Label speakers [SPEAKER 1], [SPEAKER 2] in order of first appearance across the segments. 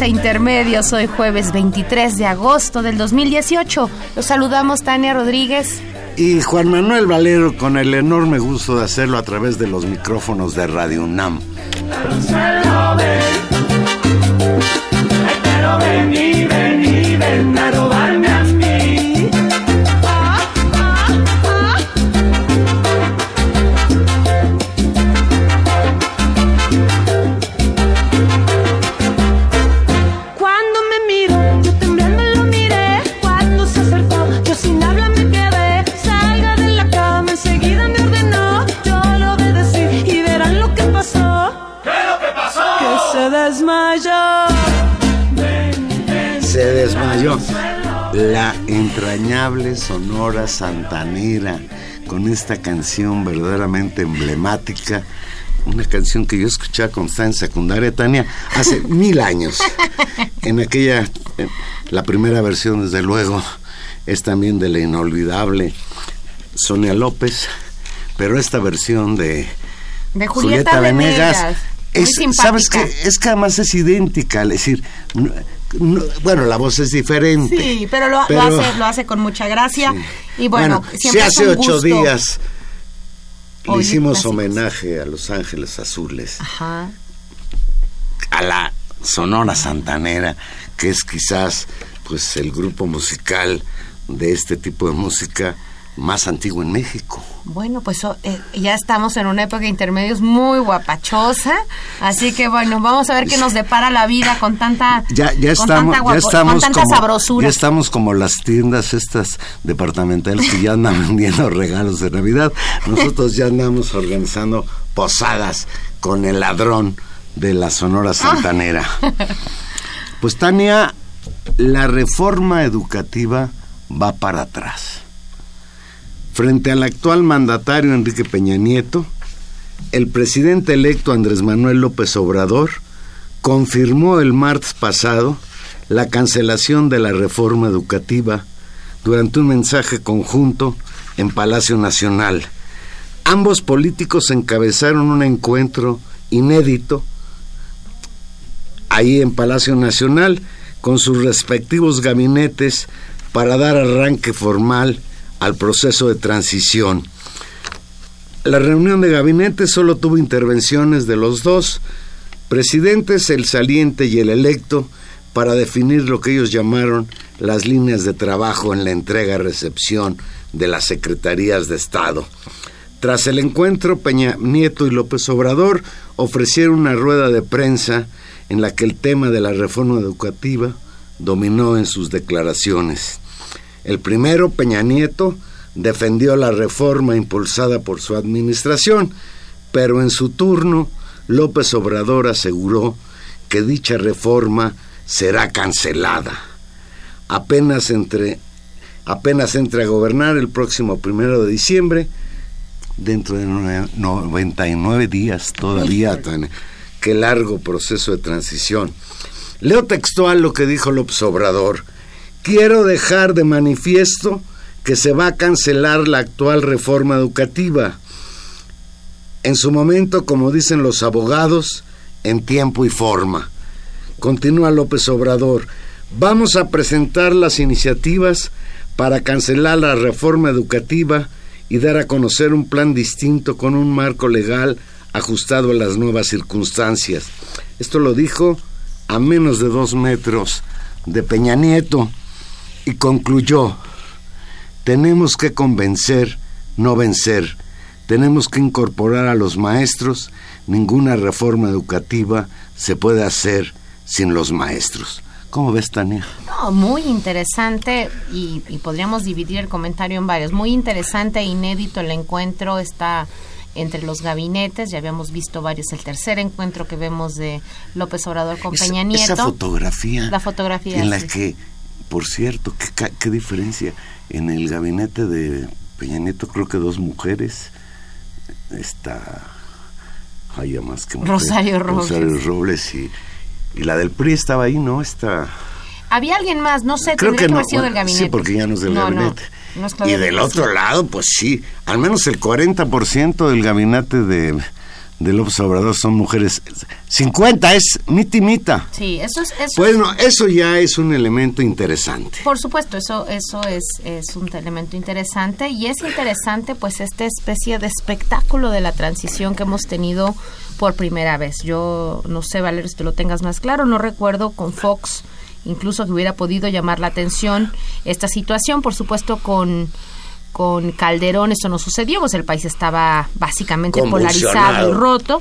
[SPEAKER 1] A Intermedios, hoy jueves 23 de agosto del 2018. Los saludamos Tania Rodríguez.
[SPEAKER 2] Y Juan Manuel Valero con el enorme gusto de hacerlo a través de los micrófonos de Radio UNAM. Santanera con esta canción verdaderamente emblemática, una canción que yo escuchaba con en secundaria, Tania, hace mil años. En aquella, la primera versión, desde luego, es también de la inolvidable Sonia López, pero esta versión de,
[SPEAKER 1] de Julieta, Venegas,
[SPEAKER 2] es, ¿sabes qué? Es que además es idéntica, es decir, bueno, la voz es diferente.
[SPEAKER 1] Sí, pero lo, hace, lo hace con mucha gracia. Y bueno,
[SPEAKER 2] si hace ocho días le hicimos homenaje a Los Ángeles Azules. Ajá. A la Sonora Santanera, que es quizás pues el grupo musical de este tipo de música más antiguo en México.
[SPEAKER 1] Bueno, pues oh, eh, ya estamos en una época de intermedios muy guapachosa, así que bueno, vamos a ver qué nos depara la vida con tanta
[SPEAKER 2] ya, ya estamos, ya estamos como, Ya estamos como las tiendas estas departamentales que ya andan vendiendo regalos de Navidad. Nosotros ya andamos organizando posadas con el ladrón de la Sonora Santanera. Pues Tania, la reforma educativa va para atrás. Frente al actual mandatario Enrique Peña Nieto, el presidente electo Andrés Manuel López Obrador confirmó el martes pasado la cancelación de la reforma educativa durante un mensaje conjunto en Palacio Nacional. Ambos políticos encabezaron un encuentro inédito ahí en Palacio Nacional con sus respectivos gabinetes para dar arranque formal al proceso de transición. La reunión de gabinete solo tuvo intervenciones de los dos presidentes, el saliente y el electo, para definir lo que ellos llamaron las líneas de trabajo en la entrega-recepción de las secretarías de Estado. Tras el encuentro, Peña Nieto y López Obrador ofrecieron una rueda de prensa en la que el tema de la reforma educativa dominó en sus declaraciones. El primero, Peña Nieto, defendió la reforma impulsada por su administración, pero en su turno López Obrador aseguró que dicha reforma será cancelada. Apenas entre, apenas entre a gobernar el próximo primero de diciembre, dentro de 99 días todavía, qué largo proceso de transición. Leo textual lo que dijo López Obrador. Quiero dejar de manifiesto que se va a cancelar la actual reforma educativa. En su momento, como dicen los abogados, en tiempo y forma. Continúa López Obrador. Vamos a presentar las iniciativas para cancelar la reforma educativa y dar a conocer un plan distinto con un marco legal ajustado a las nuevas circunstancias. Esto lo dijo a menos de dos metros de Peña Nieto y concluyó, tenemos que convencer, no vencer, tenemos que incorporar a los maestros, ninguna reforma educativa se puede hacer sin los maestros. ¿Cómo ves, Tania?
[SPEAKER 1] No, muy interesante y, podríamos dividir el comentario en varios. Muy interesante e inédito el encuentro está entre los gabinetes, ya habíamos visto varios, el tercer encuentro que vemos de López Obrador con Peña Nieto.
[SPEAKER 2] Esa fotografía.
[SPEAKER 1] La fotografía.
[SPEAKER 2] En la que, por cierto, qué, qué diferencia. En el gabinete de Peña Nieto creo que dos mujeres, está... Hay más que
[SPEAKER 1] Rosario Robles.
[SPEAKER 2] Rosario Robles y y la del PRI estaba ahí, ¿no? Está...
[SPEAKER 1] Había alguien más, no sé, Creo que, no, sido del gabinete.
[SPEAKER 2] Sí, porque ya no es del gabinete. y del otro lado, pues sí, al menos el 40% del gabinete de, de López Obrador son mujeres. 50 es mitimita.
[SPEAKER 1] Sí, eso es... Eso
[SPEAKER 2] bueno, eso ya es un elemento interesante.
[SPEAKER 1] Por supuesto, eso, eso es, es un elemento interesante y es interesante pues esta especie de espectáculo de la transición que hemos tenido por primera vez. Yo no sé, Valerio, si te lo tengas más claro, no recuerdo con Fox incluso que hubiera podido llamar la atención esta situación, por supuesto con con Calderón eso no sucedió, pues el país estaba básicamente polarizado y roto.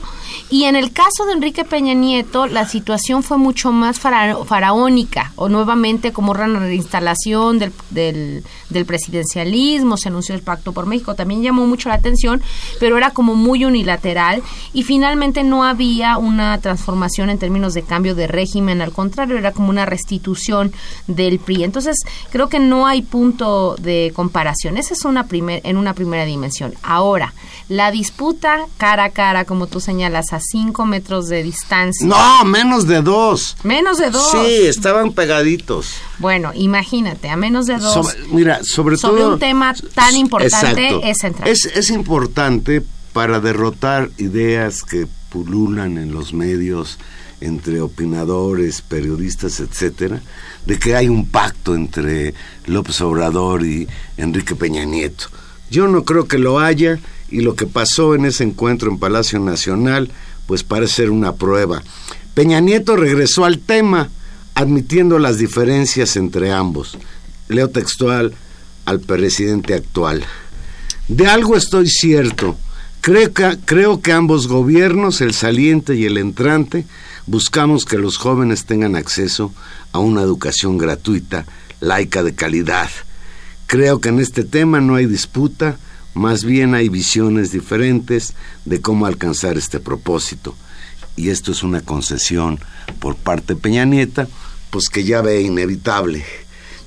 [SPEAKER 1] Y en el caso de Enrique Peña Nieto, la situación fue mucho más faraónica, o nuevamente como una reinstalación del, del, del, presidencialismo, se anunció el Pacto por México, también llamó mucho la atención, pero era como muy unilateral y finalmente no había una transformación en términos de cambio de régimen, al contrario, era como una restitución del PRI. Entonces, creo que no hay punto de comparación. Ese una primer, en una primera dimensión. Ahora, la disputa cara a cara, como tú señalas, a cinco metros de distancia.
[SPEAKER 2] No, menos de dos.
[SPEAKER 1] Menos de dos.
[SPEAKER 2] Sí, estaban pegaditos.
[SPEAKER 1] Bueno, imagínate, a menos de dos.
[SPEAKER 2] mira, sobre,
[SPEAKER 1] sobre un tema tan importante es central.
[SPEAKER 2] Es, es importante para derrotar ideas que pululan en los medios entre opinadores, periodistas, etcétera, de que hay un pacto entre López Obrador y Enrique Peña Nieto. Yo no creo que lo haya y lo que pasó en ese encuentro en Palacio Nacional pues parece ser una prueba. Peña Nieto regresó al tema admitiendo las diferencias entre ambos. Leo textual al presidente actual. De algo estoy cierto. Creo que, creo que ambos gobiernos, el saliente y el entrante, buscamos que los jóvenes tengan acceso a una educación gratuita, laica de calidad. Creo que en este tema no hay disputa, más bien hay visiones diferentes de cómo alcanzar este propósito. Y esto es una concesión por parte de Peña Nieta, pues que ya ve inevitable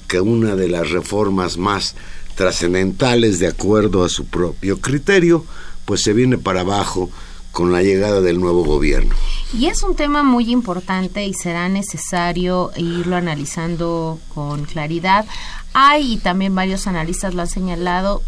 [SPEAKER 2] que una de las reformas más trascendentales de acuerdo a su propio criterio, pues se viene para abajo con la llegada del nuevo gobierno.
[SPEAKER 1] Y es un tema muy importante y será necesario irlo analizando con claridad. Hay, y también varios analistas lo han señalado,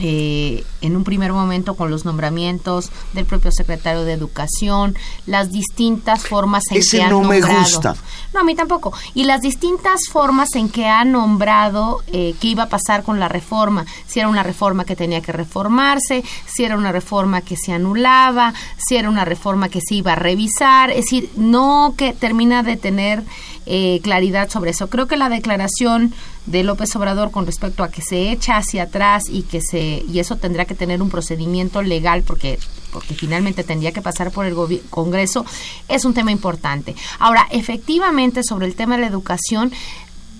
[SPEAKER 1] eh, en un primer momento con los nombramientos del propio secretario de Educación, las distintas formas en que ha
[SPEAKER 2] no
[SPEAKER 1] nombrado.
[SPEAKER 2] Me gusta.
[SPEAKER 1] No, a mí tampoco. Y las distintas formas en que ha nombrado eh, qué iba a pasar con la reforma. Si era una reforma que tenía que reformarse, si era una reforma que se anulaba, si era una reforma que se iba a revisar. Es decir, no que termina de tener eh, claridad sobre eso. Creo que la declaración de López Obrador con respecto a que se echa hacia atrás y que se y eso tendrá que tener un procedimiento legal porque porque finalmente tendría que pasar por el Congreso es un tema importante. Ahora, efectivamente sobre el tema de la educación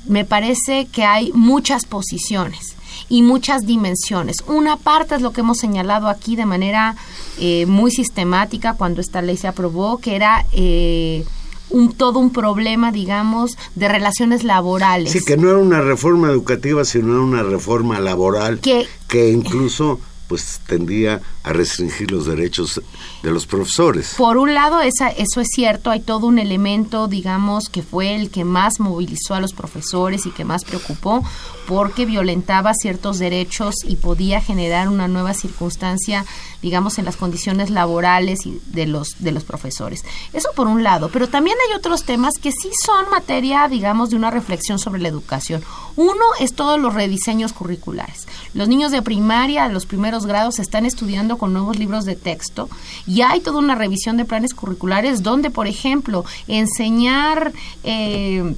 [SPEAKER 1] me parece que hay muchas posiciones y muchas dimensiones. Una parte es lo que hemos señalado aquí de manera eh, muy sistemática cuando esta ley se aprobó, que era eh, un todo un problema, digamos, de relaciones laborales.
[SPEAKER 2] Sí, que no era una reforma educativa, sino una reforma laboral
[SPEAKER 1] que,
[SPEAKER 2] que incluso pues tendía a restringir los derechos de los profesores.
[SPEAKER 1] Por un lado, esa, eso es cierto, hay todo un elemento, digamos, que fue el que más movilizó a los profesores y que más preocupó, porque violentaba ciertos derechos y podía generar una nueva circunstancia, digamos, en las condiciones laborales de los, de los profesores. Eso por un lado, pero también hay otros temas que sí son materia, digamos, de una reflexión sobre la educación. Uno es todos los rediseños curriculares. Los niños de primaria, los primeros grados, están estudiando con nuevos libros de texto y hay toda una revisión de planes curriculares donde, por ejemplo, enseñar... Eh,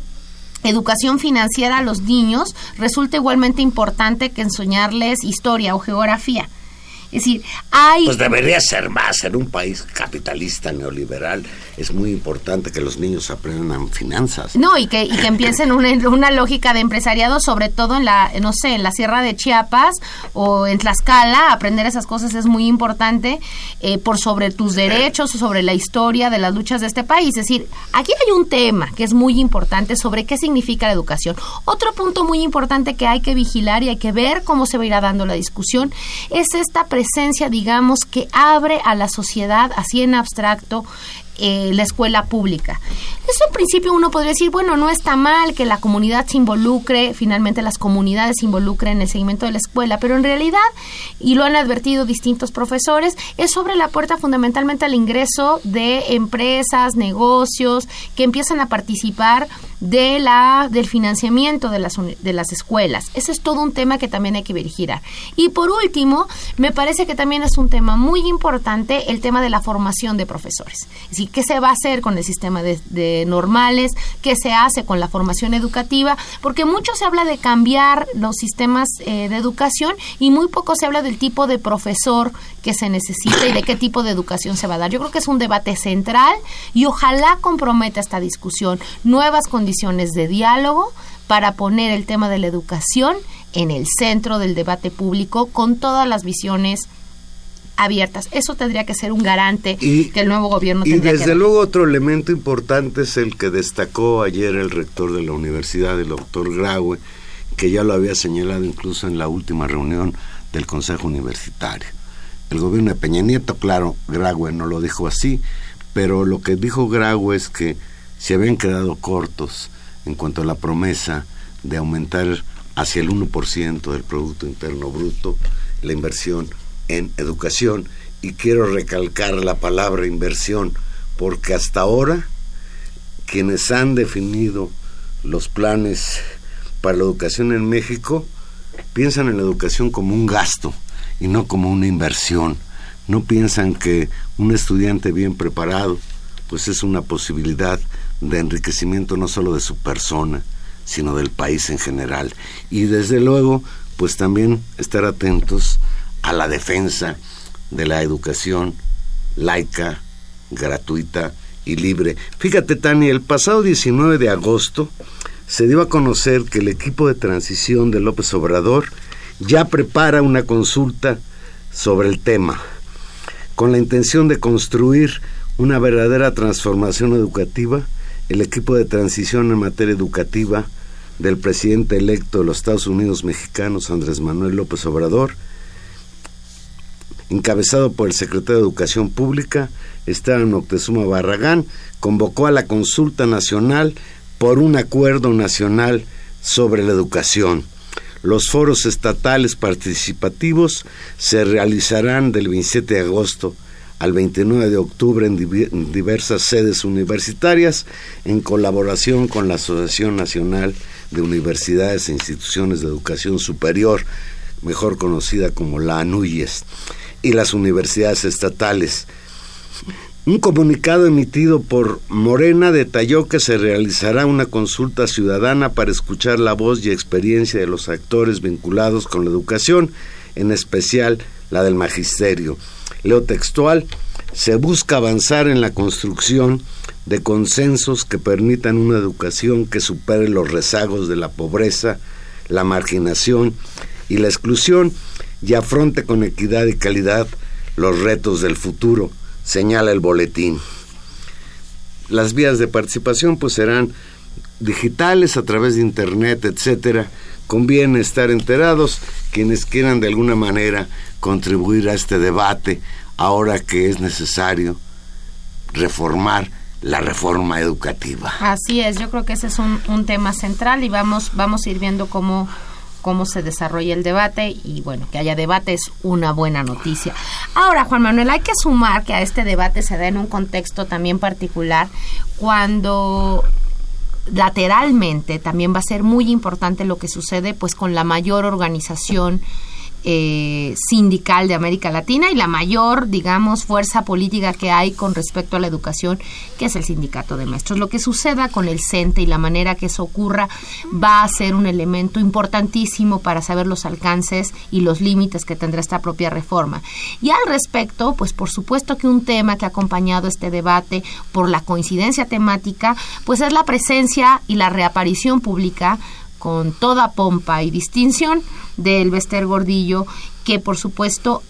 [SPEAKER 1] educación financiera a los niños resulta igualmente importante que enseñarles historia o geografía. Es decir, hay...
[SPEAKER 2] Pues debería ser más en un país capitalista neoliberal. Es muy importante que los niños aprendan finanzas.
[SPEAKER 1] No, y que, y que empiecen una, una lógica de empresariado, sobre todo en la, no sé, en la Sierra de Chiapas o en Tlaxcala. Aprender esas cosas es muy importante eh, por sobre tus derechos o sobre la historia de las luchas de este país. Es decir, aquí hay un tema que es muy importante sobre qué significa la educación. Otro punto muy importante que hay que vigilar y hay que ver cómo se va a ir dando la discusión es esta presencia, digamos, que abre a la sociedad, así en abstracto, eh, la escuela pública. Eso en principio uno podría decir, bueno, no está mal que la comunidad se involucre, finalmente las comunidades se involucren en el seguimiento de la escuela, pero en realidad, y lo han advertido distintos profesores, es sobre la puerta fundamentalmente al ingreso de empresas, negocios, que empiezan a participar de la, del financiamiento de las, de las escuelas. Ese es todo un tema que también hay que vigilar. Y por último, me parece que también es un tema muy importante el tema de la formación de profesores. Es qué se va a hacer con el sistema de, normales, qué se hace con la formación educativa, porque mucho se habla de cambiar los sistemas eh, de educación y muy poco se habla del tipo de profesor que se necesita y de qué tipo de educación se va a dar. Yo creo que es un debate central y ojalá comprometa esta discusión nuevas condiciones de diálogo para poner el tema de la educación en el centro del debate público con todas las visiones abiertas. Eso tendría que ser un garante que el nuevo gobierno tendría
[SPEAKER 2] Y desde luego otro elemento importante es el que destacó ayer el rector de la universidad, el doctor Graue, que ya lo había señalado incluso en la última reunión del Consejo Universitario. El gobierno de Peña Nieto, claro, Graue no lo dijo así, pero lo que dijo Graue es que se habían quedado cortos en cuanto a la promesa de aumentar hacia el 1% del Producto Interno Bruto la inversión en educación y quiero recalcar la palabra inversión porque hasta ahora quienes han definido los planes para la educación en México piensan en la educación como un gasto y no como una inversión. No piensan que un estudiante bien preparado pues es una posibilidad de enriquecimiento no solo de su persona, sino del país en general. Y desde luego, pues también estar atentos a la defensa de la educación laica, gratuita y libre. Fíjate, Tani, el pasado 19 de agosto se dio a conocer que el equipo de transición de López Obrador ya prepara una consulta sobre el tema, con la intención de construir una verdadera transformación educativa. El equipo de transición en materia educativa del presidente electo de los Estados Unidos mexicanos, Andrés Manuel López Obrador, encabezado por el secretario de Educación Pública, Esteban Moctezuma Barragán, convocó a la consulta nacional por un acuerdo nacional sobre la educación. Los foros estatales participativos se realizarán del 27 de agosto al 29 de octubre en, diversas sedes universitarias en colaboración con la Asociación Nacional de Universidades e Instituciones de Educación Superior, mejor conocida como la ANUYES y las universidades estatales. Un comunicado emitido por Morena detalló que se realizará una consulta ciudadana para escuchar la voz y experiencia de los actores vinculados con la educación, en especial la del magisterio. Leo textual, se busca avanzar en la construcción de consensos que permitan una educación que supere los rezagos de la pobreza, la marginación y la exclusión y afronte con equidad y calidad los retos del futuro, señala el boletín. Las vías de participación pues serán digitales a través de internet, etcétera, conviene estar enterados quienes quieran de alguna manera contribuir a este debate ahora que es necesario reformar la reforma educativa.
[SPEAKER 1] Así es, yo creo que ese es un, un tema central y vamos, vamos a ir viendo cómo cómo se desarrolla el debate y bueno, que haya debate es una buena noticia. Ahora, Juan Manuel, hay que sumar que a este debate se da en un contexto también particular cuando lateralmente también va a ser muy importante lo que sucede pues con la mayor organización eh, sindical de América Latina y la mayor, digamos, fuerza política que hay con respecto a la educación, que es el sindicato de maestros. Lo que suceda con el CENTE y la manera que eso ocurra va a ser un elemento importantísimo para saber los alcances y los límites que tendrá esta propia reforma. Y al respecto, pues por supuesto que un tema que ha acompañado este debate por la coincidencia temática, pues es la presencia y la reaparición pública con toda pompa y distinción del Bester Gordillo, que por supuesto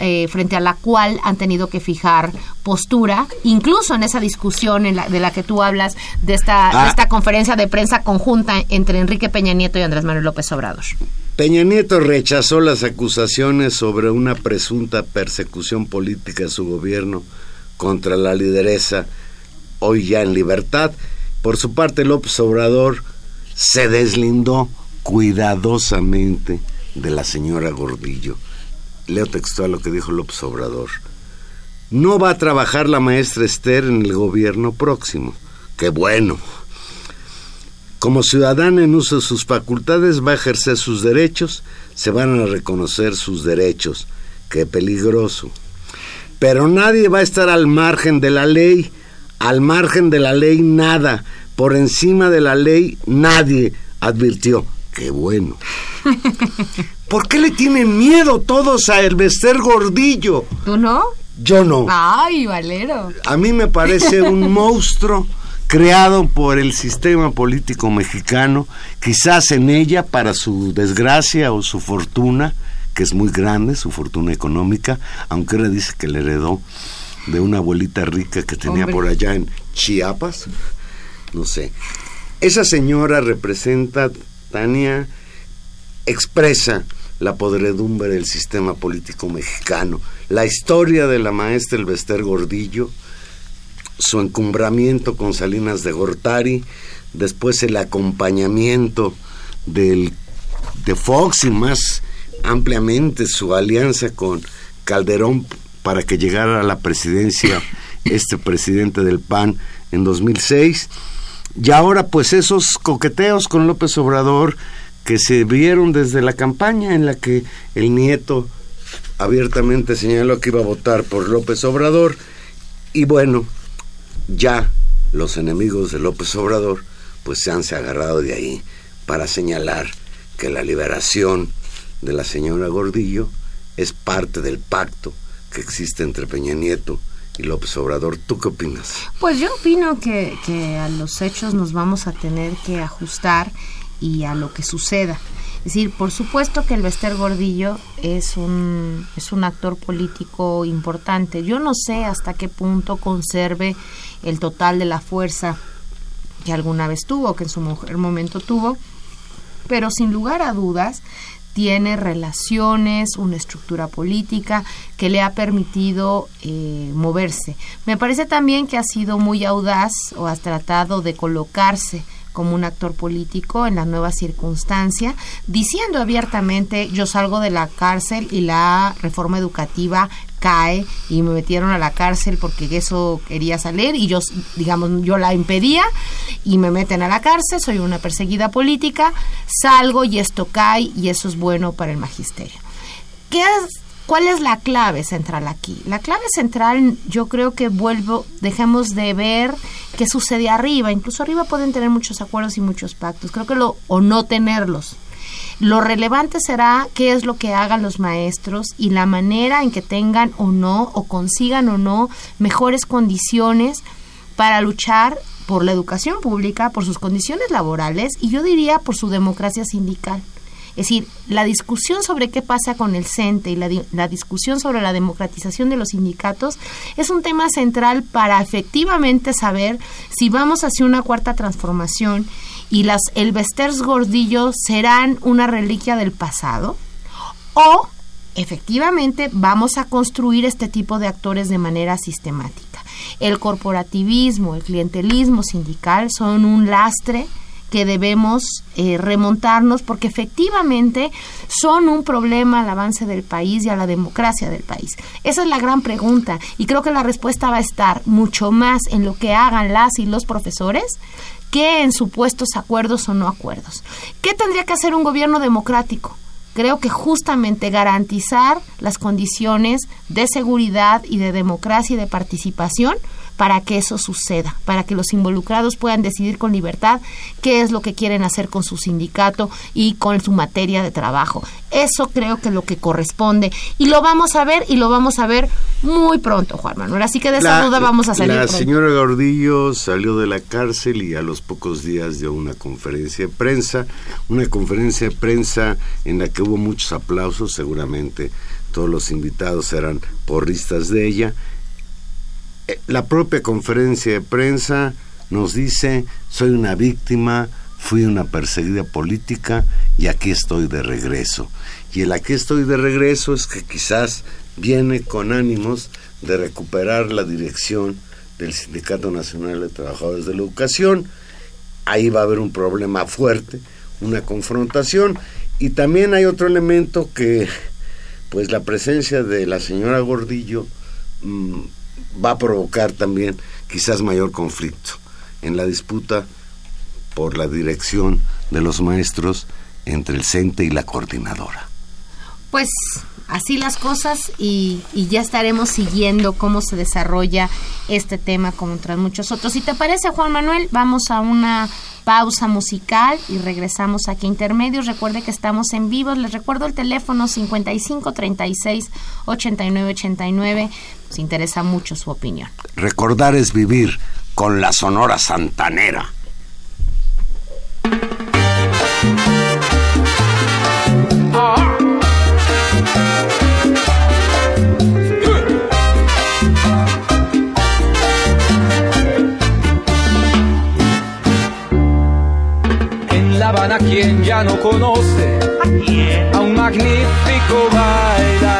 [SPEAKER 1] eh, frente a la cual han tenido que fijar postura, incluso en esa discusión en la, de la que tú hablas, de esta, de
[SPEAKER 2] Ah.
[SPEAKER 1] esta conferencia de prensa conjunta entre Enrique Peña Nieto y Andrés Manuel López Obrador.
[SPEAKER 2] Peña Nieto rechazó las acusaciones sobre una presunta persecución política de su gobierno contra la lideresa hoy ya en libertad. Por su parte, López Obrador se deslindó cuidadosamente de la señora Gordillo. Leo textual lo que dijo López Obrador. No va a trabajar la maestra Esther en el gobierno próximo. Qué bueno. Como ciudadana en uso de sus facultades va a ejercer sus derechos, se van a reconocer sus derechos. Qué peligroso. Pero nadie va a estar al margen de la ley. Al margen de la ley nada. Por encima de la ley nadie advirtió. Qué bueno. ¿Por qué le tienen miedo todos a Elvester Gordillo?
[SPEAKER 1] ¿Tú no?
[SPEAKER 2] Yo no.
[SPEAKER 1] Ay, Valero.
[SPEAKER 2] A mí me parece un monstruo creado por el sistema político mexicano, quizás en ella para su desgracia o su fortuna, que es muy grande, su fortuna económica, aunque ahora dice que le heredó de una abuelita rica que tenía
[SPEAKER 1] Hombre.
[SPEAKER 2] por allá en Chiapas, no sé. Esa señora representa, Tania, expresa la podredumbre del sistema político mexicano, la historia de la maestra Elvester Gordillo, su encumbramiento con Salinas de Gortari, después el acompañamiento del, de Fox y más ampliamente su alianza con Calderón para que llegara a la presidencia este presidente del PAN en 2006. Y ahora pues esos coqueteos con López Obrador que se vieron desde la campaña en la que el nieto abiertamente señaló que iba a votar por López Obrador. Y bueno, ya los enemigos de López Obrador pues se han agarrado de ahí para señalar que la liberación de la señora Gordillo es parte del pacto que existe entre Peña Nieto y López Obrador. ¿Tú qué opinas?
[SPEAKER 1] Pues yo opino que, a los hechos nos vamos a tener que ajustar y a lo que suceda. Es decir, por supuesto que el Bester Gordillo es un, es un actor político importante. Yo no sé hasta qué punto conserve el total de la fuerza que alguna vez tuvo, que en su mo- momento tuvo, pero sin lugar a dudas tiene relaciones, una estructura política que le ha permitido eh, moverse. Me parece también que ha sido muy audaz o ha tratado de colocarse como un actor político en la nueva circunstancia, diciendo abiertamente yo salgo de la cárcel y la reforma educativa cae y me metieron a la cárcel porque eso quería salir y yo, digamos, yo la impedía y me meten a la cárcel, soy una perseguida política, salgo y esto cae y eso es bueno para el magisterio. ¿Qué ¿Cuál es la clave central aquí? La clave central yo creo que vuelvo, dejemos de ver qué sucede arriba, incluso arriba pueden tener muchos acuerdos y muchos pactos, creo que lo, o no tenerlos. Lo relevante será qué es lo que hagan los maestros y la manera en que tengan o no, o consigan o no, mejores condiciones para luchar por la educación pública, por sus condiciones laborales y yo diría por su democracia sindical. Es decir, la discusión sobre qué pasa con el CENTE y la, la discusión sobre la democratización de los sindicatos es un tema central para efectivamente saber si vamos hacia una cuarta transformación y las el Vesters Gordillo serán una reliquia del pasado o efectivamente vamos a construir este tipo de actores de manera sistemática. El corporativismo, el clientelismo sindical son un lastre que debemos eh, remontarnos porque efectivamente son un problema al avance del país y a la democracia del país. Esa es la gran pregunta y creo que la respuesta va a estar mucho más en lo que hagan las y los profesores que en supuestos acuerdos o no acuerdos. ¿Qué tendría que hacer un gobierno democrático? creo que justamente garantizar las condiciones de seguridad y de democracia y de participación para que eso suceda, para que los involucrados puedan decidir con libertad qué es lo que quieren hacer con su sindicato y con su materia de trabajo. Eso creo que es lo que corresponde y lo vamos a ver y lo vamos a ver muy pronto, Juan Manuel. Así que de esa duda vamos a salir.
[SPEAKER 2] La señora Gordillo salió de la cárcel y a los pocos días dio una conferencia de prensa, una conferencia de prensa en la que hubo muchos aplausos, seguramente todos los invitados eran porristas de ella la propia conferencia de prensa nos dice, soy una víctima, fui una perseguida política y aquí estoy de regreso. Y el aquí estoy de regreso es que quizás viene con ánimos de recuperar la dirección del Sindicato Nacional de Trabajadores de la Educación. Ahí va a haber un problema fuerte, una confrontación. Y también hay otro elemento que, pues la presencia de la señora Gordillo mm, va a provocar también quizás mayor conflicto en la disputa por la dirección de los maestros entre el CENTE y la coordinadora.
[SPEAKER 1] Pues así las cosas y, ya estaremos siguiendo cómo se desarrolla este tema como otros muchos otros. Si te parece, Juan Manuel, vamos a una pausa musical y regresamos aquí a Intermedios. Recuerde que estamos en vivo. Les recuerdo el teléfono 55 36 89 89. Nos interesa mucho su opinión.
[SPEAKER 2] Recordar es vivir con la Sonora Santanera.
[SPEAKER 3] A quien ya no conoce, a un magnífico bailarín.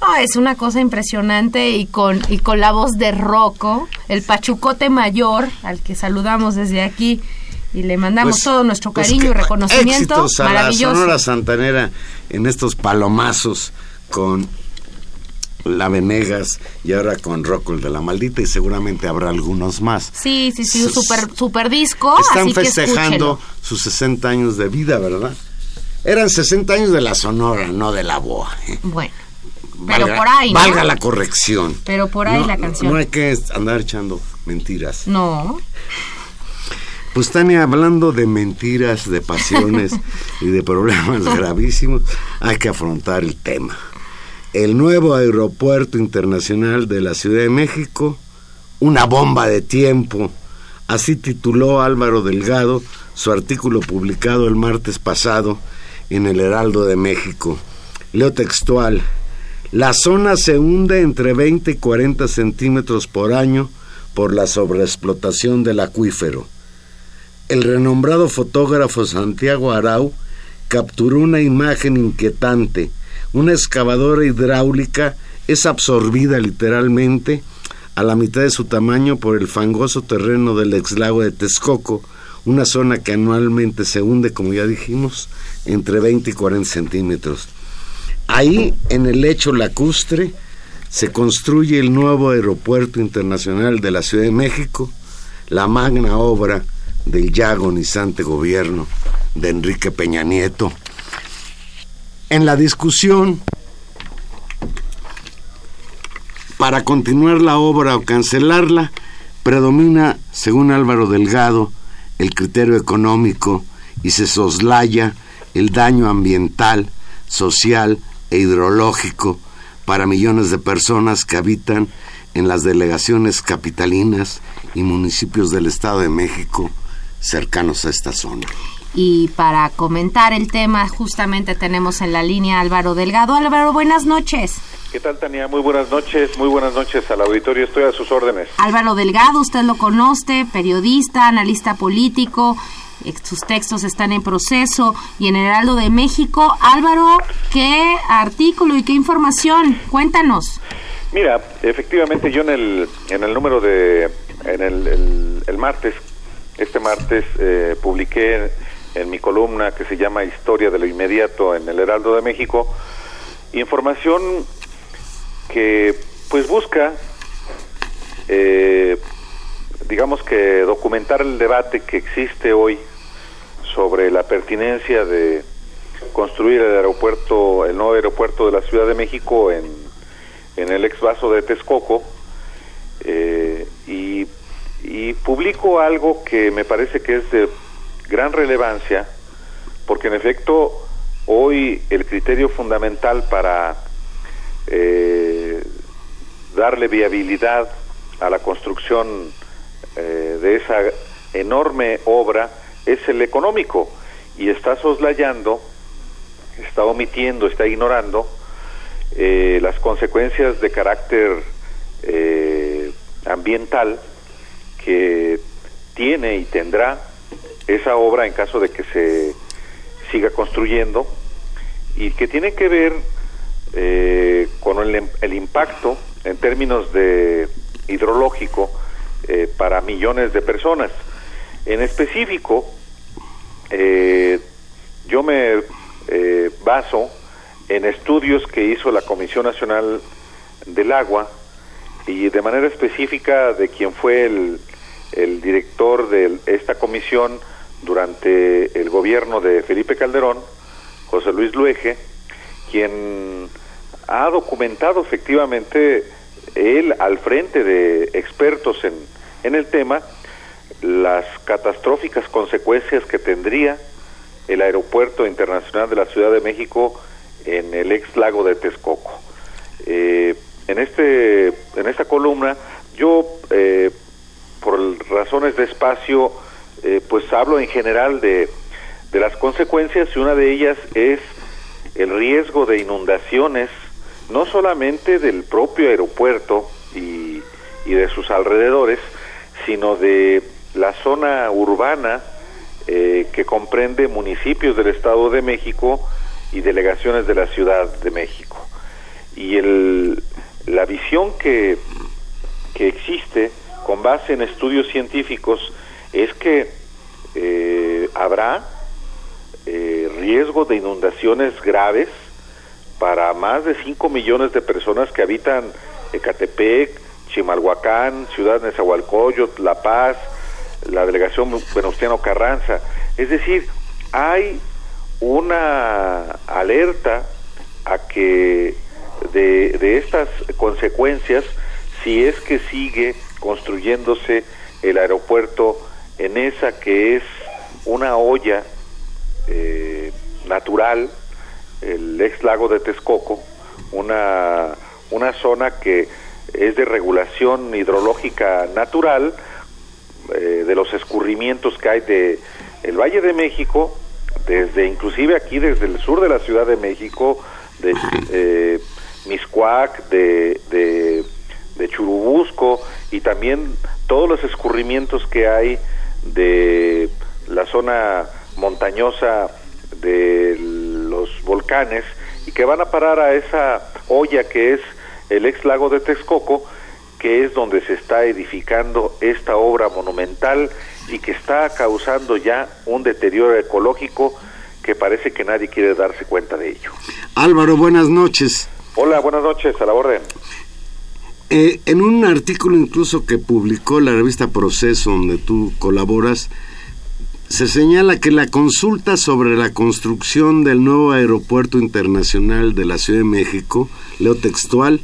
[SPEAKER 1] Ah, es una cosa impresionante y con, y con la voz de Rocco, el pachucote mayor, al que saludamos desde aquí y le mandamos
[SPEAKER 2] Pues-
[SPEAKER 1] todo nuestro
[SPEAKER 2] pues
[SPEAKER 1] cariño y
[SPEAKER 2] que-
[SPEAKER 1] reconocimiento.
[SPEAKER 2] éxitos a la
[SPEAKER 1] Maravilloso.
[SPEAKER 2] Sonora Santanera en estos palomazos con la Venegas y ahora con Rocco el de la Maldita y seguramente habrá algunos más.
[SPEAKER 1] Sí, sí, sí, un super, super disco.
[SPEAKER 2] Están
[SPEAKER 1] así que
[SPEAKER 2] festejando
[SPEAKER 1] escúchelo.
[SPEAKER 2] sus 60 años de vida, ¿verdad? Eran 60 años de la Sonora, no de la Boa. ¿eh?
[SPEAKER 1] Bueno, pero
[SPEAKER 2] Valga-
[SPEAKER 1] por ahí, ¿no?
[SPEAKER 2] Valga la corrección.
[SPEAKER 1] Pero por ahí
[SPEAKER 2] No,
[SPEAKER 1] la
[SPEAKER 2] no-
[SPEAKER 1] canción.
[SPEAKER 2] No hay que andar echando mentiras.
[SPEAKER 1] No,
[SPEAKER 2] Pues Tania, hablando de mentiras, de pasiones y de problemas gravísimos, hay que afrontar el tema. El nuevo aeropuerto internacional de la Ciudad de México, una bomba de tiempo. Así tituló Álvaro Delgado su artículo publicado el martes pasado en el Heraldo de México. Leo textual. La zona se hunde entre 20 y 40 centímetros por año por la sobreexplotación del acuífero. El renombrado fotógrafo Santiago Arau capturó una imagen inquietante. Una excavadora hidráulica es absorbida literalmente a la mitad de su tamaño por el fangoso terreno del ex lago de Texcoco, una zona que anualmente se hunde, como ya dijimos, entre 20 y 40 centímetros. Ahí, en el lecho lacustre, se construye el nuevo aeropuerto internacional de la Ciudad de México, la magna obra del ya agonizante gobierno de Enrique Peña Nieto. En la discusión para continuar la obra o cancelarla, predomina, según Álvaro Delgado, el criterio económico y se soslaya el daño ambiental, social e hidrológico para millones de personas que habitan en las delegaciones capitalinas y municipios del Estado de México cercanos a esta zona.
[SPEAKER 1] y para comentar el tema justamente tenemos en la línea a Álvaro Delgado. Álvaro, buenas noches.
[SPEAKER 4] ¿Qué tal, Tania? Muy buenas noches, muy buenas noches al auditorio, estoy a sus órdenes.
[SPEAKER 1] Álvaro Delgado, usted lo conoce, periodista, analista político, sus textos están en proceso y en el Heraldo de México. Álvaro, ¿qué artículo y qué información? Cuéntanos.
[SPEAKER 4] Mira, efectivamente yo en el, en el número de, en el, el- el martes, este martes, eh, publiqué en mi columna que se llama Historia de lo Inmediato en el Heraldo de México, información que pues busca, eh, digamos que documentar el debate que existe hoy sobre la pertinencia de construir el aeropuerto, el nuevo aeropuerto de la Ciudad de México en, en el ex vaso de Texcoco, eh, y, y publico algo que me parece que es de gran relevancia, porque en efecto hoy el criterio fundamental para eh, darle viabilidad a la construcción eh, de esa enorme obra es el económico y está soslayando, está omitiendo, está ignorando eh, las consecuencias de carácter eh, ambiental que tiene y tendrá esa obra en caso de que se siga construyendo y que tiene que ver eh, con el, el impacto en términos de hidrológico para millones de personas. En específico, eh, yo me eh, baso en estudios que hizo la Comisión Nacional del Agua y de manera específica de quien fue el, el director de esta comisión durante el gobierno de Felipe Calderón, José Luis Luege, quien ha documentado efectivamente él al frente de expertos en, en el tema las catastróficas consecuencias que tendría el aeropuerto internacional de la Ciudad de México en el ex lago de Texcoco. Eh, en este en esta columna yo eh, por razones de espacio eh, pues hablo en general de, de las consecuencias y una de ellas es el riesgo de inundaciones no solamente del propio aeropuerto y, y de sus alrededores sino de la zona urbana eh, que comprende municipios del Estado de México y delegaciones de la Ciudad de México. y el, la visión que, que existe con base en estudios científicos es que eh, habrá eh, riesgo de inundaciones graves para más de 5 millones de personas que habitan Ecatepec, Chimalhuacán, Ciudad Nezahualcóyotl, La Paz, la delegación Venustiano Carranza. Es decir, hay una alerta a que de, de estas consecuencias, si es que sigue construyéndose el aeropuerto en esa que es una olla eh, natural, el ex lago de Texcoco, una, una zona que es de regulación hidrológica natural eh, de los escurrimientos que hay de el Valle de México, desde inclusive aquí desde el sur de la Ciudad de México, de eh, Miscuac, de, de, de Churubusco y también todos los escurrimientos que hay de la zona montañosa de los volcanes y que van a parar a esa olla que es el ex lago de Texcoco, que es donde se está edificando esta obra monumental y que está causando ya un deterioro ecológico que parece que nadie quiere darse cuenta de ello.
[SPEAKER 2] Álvaro, buenas noches.
[SPEAKER 4] Hola, buenas noches, a la orden.
[SPEAKER 2] Eh, en un artículo incluso que publicó la revista Proceso, donde tú colaboras, se señala que la consulta sobre la construcción del nuevo aeropuerto internacional de la Ciudad de México, leo textual,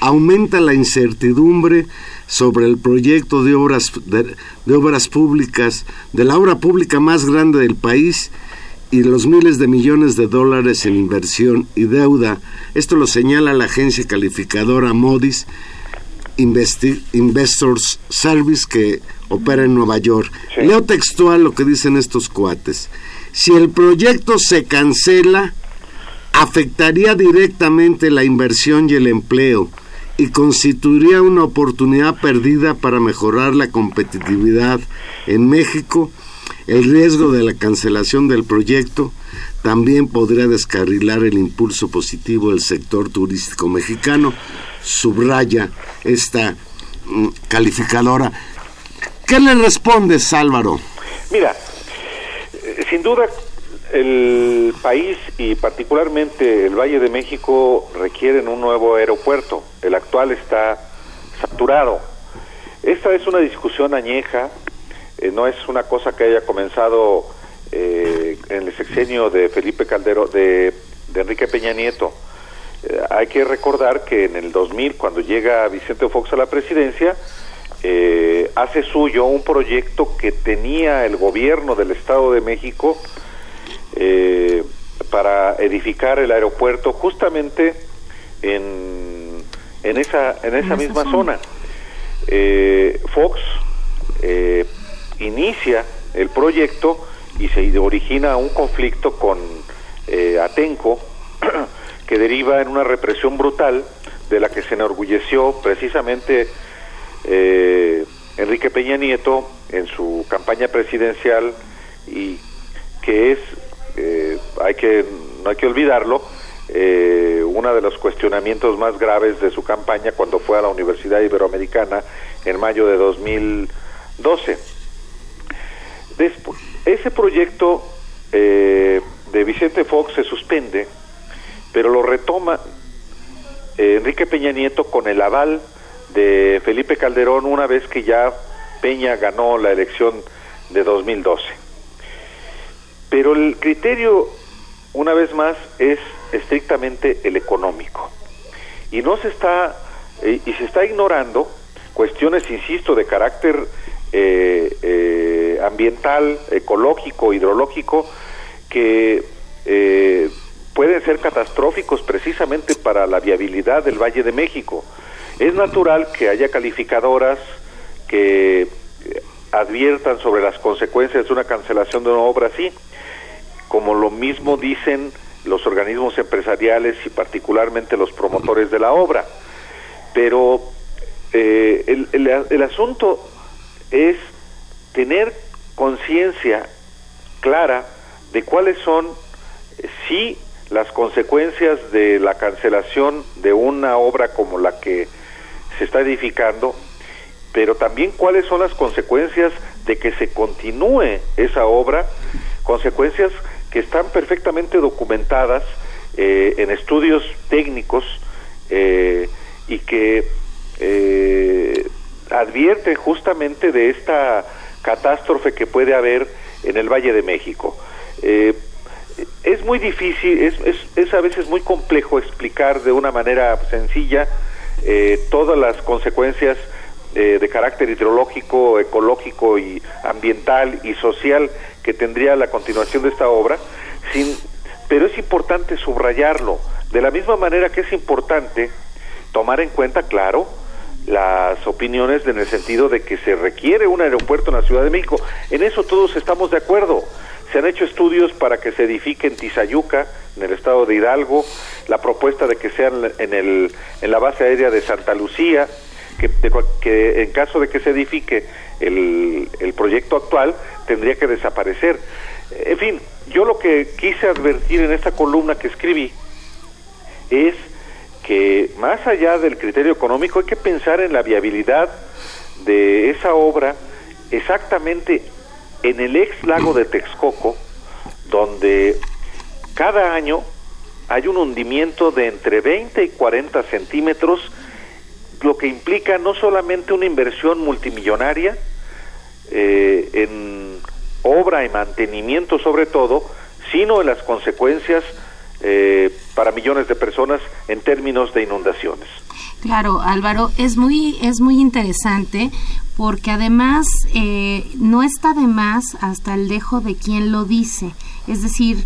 [SPEAKER 2] aumenta la incertidumbre sobre el proyecto de obras, de, de obras públicas, de la obra pública más grande del país y los miles de millones de dólares en inversión y deuda. Esto lo señala la agencia calificadora Modis Investi Investors Service que opera en Nueva York.
[SPEAKER 4] Sí.
[SPEAKER 2] Leo textual lo que dicen estos cuates. Si el proyecto se cancela, afectaría directamente la inversión y el empleo y constituiría una oportunidad perdida para mejorar la competitividad en México. El riesgo de la cancelación del proyecto también podría descarrilar el impulso positivo del sector turístico mexicano, subraya esta mm, calificadora. ¿Qué le respondes, Álvaro?
[SPEAKER 4] Mira, eh, sin duda el país y particularmente el Valle de México requieren un nuevo aeropuerto. El actual está saturado. Esta es una discusión añeja, eh, no es una cosa que haya comenzado eh, en el sexenio de Felipe Calderón, de, de Enrique Peña Nieto. Eh, hay que recordar que en el 2000, cuando llega Vicente Fox a la presidencia, eh, hace suyo un proyecto que tenía el gobierno del Estado de México eh, para edificar el aeropuerto justamente en, en esa, en esa
[SPEAKER 1] En esa
[SPEAKER 4] misma
[SPEAKER 1] zona.
[SPEAKER 4] zona. Eh, Fox eh, inicia el proyecto y se origina un conflicto con eh, Atenco que deriva en una represión brutal de la que se enorgulleció precisamente eh, Enrique Peña Nieto en su campaña presidencial y que es eh, hay que no hay que olvidarlo eh, uno de los cuestionamientos más graves de su campaña cuando fue a la Universidad Iberoamericana en mayo de 2012 Despu- ese proyecto eh, de Vicente Fox se suspende pero lo retoma Enrique Peña Nieto con el aval de Felipe Calderón una vez que ya Peña ganó la elección de 2012. Pero el criterio, una vez más, es estrictamente el económico. Y no se está, eh, y se está ignorando cuestiones, insisto, de carácter eh, eh, ambiental, ecológico, hidrológico, que pueden ser catastróficos precisamente para la viabilidad del Valle de México. Es natural que haya calificadoras que adviertan sobre las consecuencias de una cancelación de una obra así, como lo mismo dicen los organismos empresariales y particularmente los promotores de la obra. Pero eh, el, el- asunto es tener conciencia clara de cuáles son, sí, las consecuencias de la cancelación de una obra como la que se está edificando, pero también cuáles son las consecuencias de que se continúe esa obra, consecuencias que están perfectamente documentadas eh, en estudios técnicos eh, y que eh, advierten justamente de esta catástrofe que puede haber en el Valle de México. Eh, es muy difícil, es, es, es, a veces muy complejo explicar de una manera sencilla todas las consecuencias de carácter hidrológico, ecológico y ambiental y social que tendría la continuación de esta obra, sin, pero es importante subrayarlo, de la misma manera que es importante tomar en cuenta, claro, las opiniones en el sentido de que se requiere un aeropuerto en la Ciudad de México. En eso todos estamos de acuerdo. Se han hecho estudios para que se edifique en Tizayuca, en el estado de Hidalgo, la propuesta de que sea en, el, en la base aérea de Santa Lucía, que, que en caso de que se edifique el, el proyecto actual, tendría que desaparecer. En fin, yo lo que quise advertir en esta columna que escribí es que más allá del criterio económico hay que pensar en la viabilidad de esa obra exactamente en el ex lago de Texcoco, donde cada año hay un hundimiento de entre 20 y 40 centímetros, lo que implica no solamente una inversión multimillonaria eh, en obra y mantenimiento sobre todo, sino en las consecuencias eh, para millones de personas en términos de inundaciones.
[SPEAKER 1] Claro, Álvaro, es muy, es muy interesante porque además eh, no está de más hasta el dejo de quien lo dice. Es decir,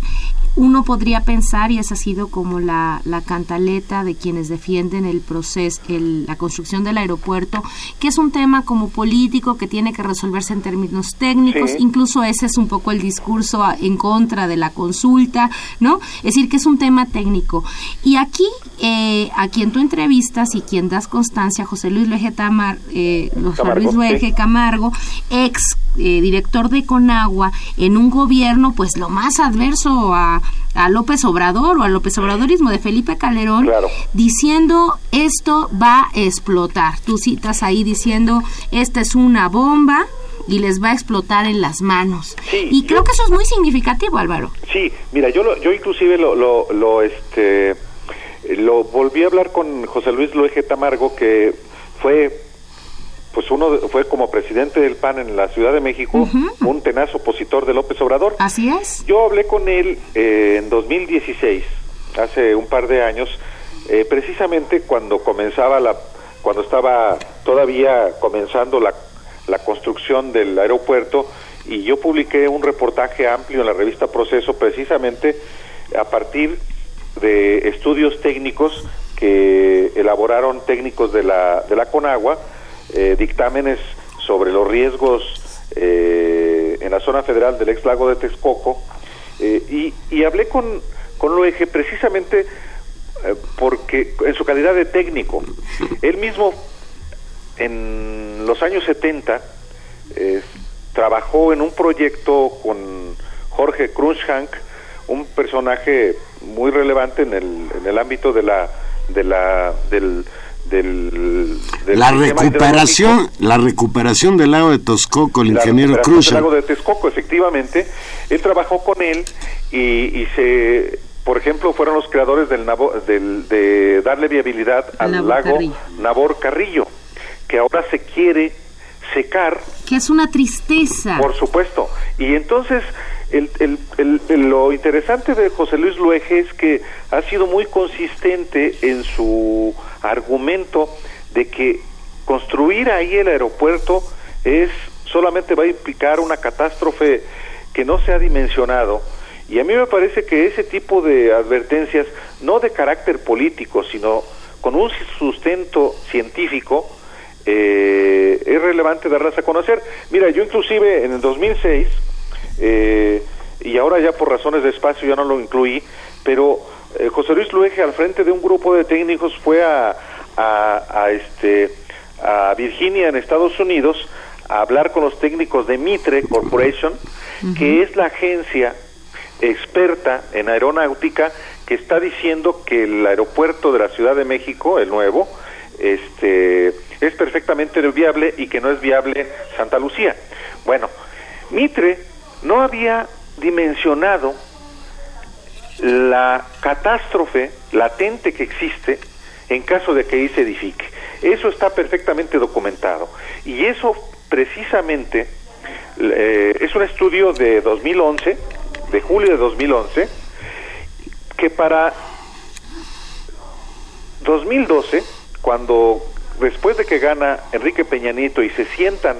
[SPEAKER 1] uno podría pensar, y esa ha sido como la, la cantaleta de quienes defienden el proceso, el, la construcción del aeropuerto, que es un tema como político que tiene que resolverse en términos técnicos, sí. incluso ese es un poco el discurso a, en contra de la consulta, ¿no? Es decir, que es un tema técnico. Y aquí, eh, a quien tú entrevistas y quien das constancia, José Luis Luege Tamar, eh, José Luis Luege. Camargo, ex eh, director de Conagua, en un gobierno, pues lo más adverso a a López Obrador o al López Obradorismo de Felipe Calderón
[SPEAKER 4] claro.
[SPEAKER 1] diciendo esto va a explotar. Tú citas ahí diciendo esta es una bomba y les va a explotar en las manos.
[SPEAKER 4] Sí,
[SPEAKER 1] y creo
[SPEAKER 4] yo,
[SPEAKER 1] que eso es muy significativo, Álvaro.
[SPEAKER 4] Sí, mira, yo lo, yo inclusive lo, lo, lo este lo volví a hablar con José Luis Loeje Tamargo que fue pues uno fue como presidente del PAN en la Ciudad de México, uh -huh. un tenaz opositor de López Obrador.
[SPEAKER 1] Así es.
[SPEAKER 4] Yo hablé con él eh, en 2016, hace un par de años, eh, precisamente cuando comenzaba la, cuando estaba todavía comenzando la, la construcción del aeropuerto, y yo publiqué un reportaje amplio en la revista Proceso, precisamente a partir de estudios técnicos que elaboraron técnicos de la, de la Conagua, eh, dictámenes sobre los riesgos eh, en la zona federal del ex lago de Texcoco eh, y, y, hablé con, con Loeje precisamente eh, porque en su calidad de técnico, él mismo en los años 70 eh, trabajó en un proyecto con Jorge Cruikshank, un personaje muy relevante en el, en el ámbito de la, de la, del, del,
[SPEAKER 2] del la recuperación la recuperación del lago de Texcoco el ingeniero Cruz
[SPEAKER 4] del lago de Texcoco efectivamente. Él trabajó con él y, y, se por ejemplo fueron los creadores del, del de darle viabilidad al Nabor lago Carrillo. Nabor Carrillo que ahora se quiere secar.
[SPEAKER 1] Que es una tristeza.
[SPEAKER 4] Por supuesto. Y entonces el, lo interesante de José Luis Luege es que ha sido muy consistente en su argumento de que construir ahí el aeropuerto es solamente va a implicar una catástrofe que no se ha dimensionado. Y a mí me parece que ese tipo de advertencias no de carácter político sino con un sustento científico eh, es relevante darlas a conocer. Mira yo inclusive en el 2006 eh, y ahora ya por razones de espacio ya no lo incluí, pero eh, José Luis Luege al frente de un grupo de técnicos fue a, a, a, este a Virginia en Estados Unidos a hablar con los técnicos de Mitre Corporation, uh -huh. que es la agencia experta en aeronáutica que que está diciendo que el aeropuerto de la Ciudad de México, el nuevo, este, es perfectamente viable y que no es viable Santa Lucía. Bueno, Mitre no había dimensionado la catástrofe latente que existe en caso de que ahí se edifique. Eso está perfectamente documentado. Y eso precisamente eh, es un estudio de 2011, de julio de 2011, que para 2012, cuando después de que gana Enrique Peñanito y se sientan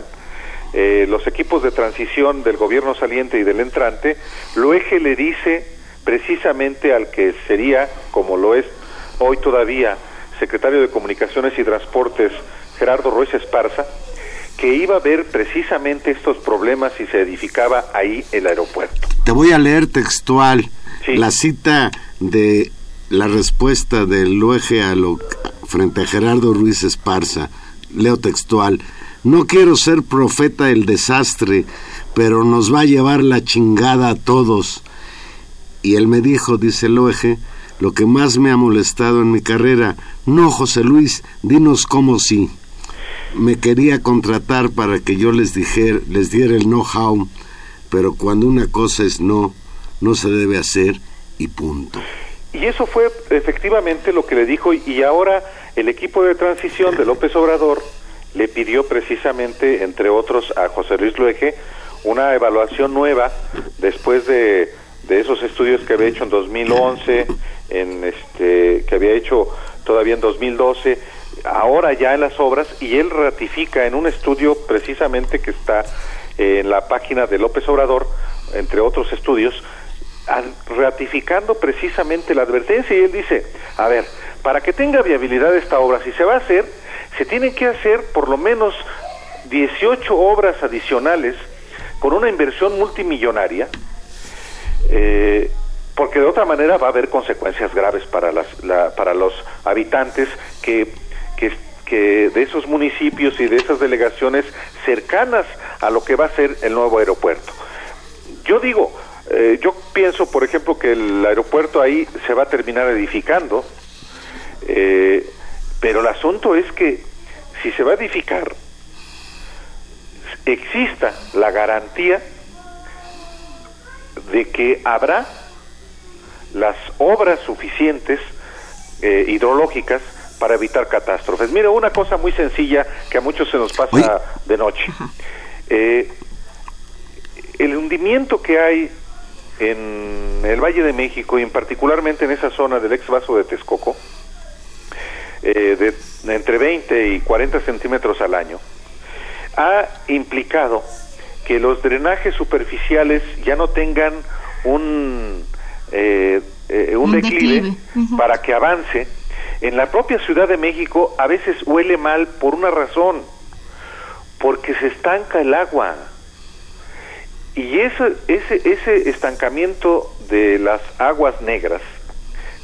[SPEAKER 4] eh, los equipos de transición del gobierno saliente y del entrante, Luege le dice precisamente al que sería, como lo es hoy todavía, secretario de Comunicaciones y Transportes, Gerardo Ruiz Esparza, que iba a ver precisamente estos problemas si se edificaba ahí el aeropuerto.
[SPEAKER 2] Te voy a leer textual la cita de la respuesta del Luege a lo, frente a Gerardo Ruiz Esparza. Leo textual. No quiero ser profeta del desastre, pero nos va a llevar la chingada a todos. Y él me dijo, dice Luege, lo que más me ha molestado en mi carrera. No, José Luis, dinos cómo sí. Me quería contratar para que yo les dijera, les diera el know-how, pero cuando una cosa es no, no se debe hacer y punto.
[SPEAKER 4] Y eso fue efectivamente lo que le dijo y ahora el equipo de transición de López Obrador le pidió precisamente, entre otros, a José Luis Luege una evaluación nueva después de, de esos estudios que había hecho en 2011, en este, que había hecho todavía en 2012, ahora ya en las obras, y él ratifica en un estudio precisamente que está en la página de López Obrador, entre otros estudios, ratificando precisamente la advertencia. Y él dice, a ver, para que tenga viabilidad esta obra, si se va a hacer, se tienen que hacer por lo menos 18 obras adicionales con una inversión multimillonaria, eh, porque de otra manera va a haber consecuencias graves para, las, para los habitantes que, que, que de esos municipios y de esas delegaciones cercanas a lo que va a ser el nuevo aeropuerto. Yo digo, eh, yo pienso, por ejemplo, que el aeropuerto ahí se va a terminar edificando, eh, pero el asunto es que si se va a edificar, exista la garantía de que habrá las obras suficientes eh, hidrológicas para evitar catástrofes. Mira, una cosa muy sencilla que a muchos se nos pasa de noche. el hundimiento que hay en el Valle de México y en particularmente en esa zona del ex vaso de Texcoco, eh, de, entre 20 y 40 centímetros al año, ha implicado que los drenajes superficiales ya no tengan un, eh, eh, un, declive, para que avance. En la propia Ciudad de México a veces huele mal por una razón, porque se estanca el agua y ese, ese, ese estancamiento de las aguas negras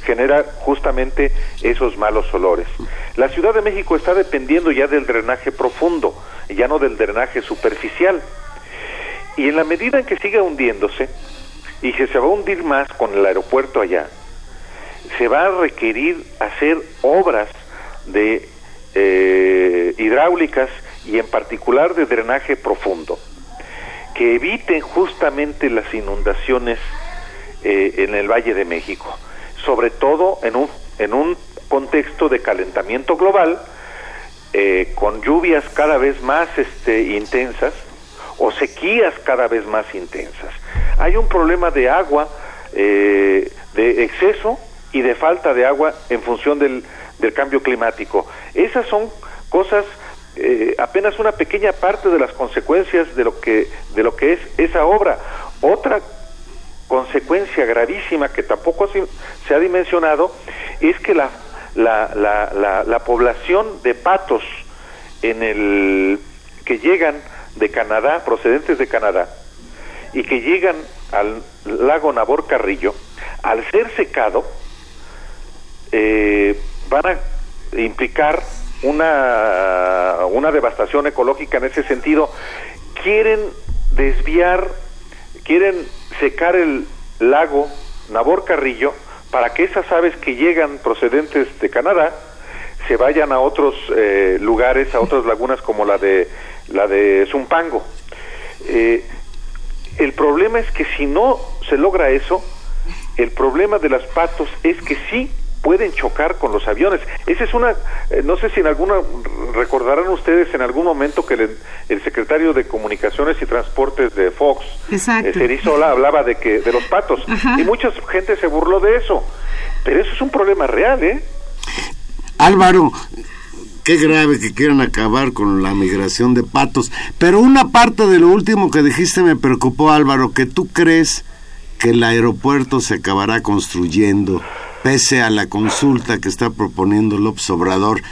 [SPEAKER 4] genera justamente esos malos olores. La Ciudad de México está dependiendo ya del drenaje profundo, ya no del drenaje superficial. Y en la medida en que siga hundiéndose, y que se va a hundir más con el aeropuerto allá, se va a requerir hacer obras de eh, hidráulicas y en particular de drenaje profundo que eviten justamente las inundaciones eh, en el Valle de México, sobre todo en un, en un contexto de calentamiento global, eh, con lluvias cada vez más este, intensas o sequías cada vez más intensas. Hay un problema de agua, eh, de exceso y de falta de agua en función del, del cambio climático. Esas son cosas eh, apenas una pequeña parte de las consecuencias de lo que de lo que es esa obra. Otra consecuencia gravísima que tampoco se ha dimensionado es que la, la, la, la, población de patos en el que llegan de Canadá, procedentes de Canadá, y que llegan al lago Nabor Carrillo, al ser secado, eh, van a implicar una, una devastación ecológica en ese sentido. Quieren desviar, quieren secar el lago Nabor Carrillo para que esas aves que llegan procedentes de Canadá se vayan a otros eh, lugares, a otras lagunas como la de la de Zumpango. Eh, el problema es que si no se logra eso, el problema de las patos es que sí pueden chocar con los aviones. Esa es una, eh, no sé si en alguna, recordarán ustedes en algún momento que el, secretario de Comunicaciones y Transportes de Fox. Cerizola, hablaba de que de los patos y mucha gente se burló de eso. Pero eso es un problema real, ¿eh?
[SPEAKER 2] Álvaro, qué grave que quieran acabar con la migración de patos. Pero una parte de lo último que dijiste me preocupó, Álvaro, que tú crees que el aeropuerto se acabará construyendo pese a la consulta que está proponiendo López Obrador.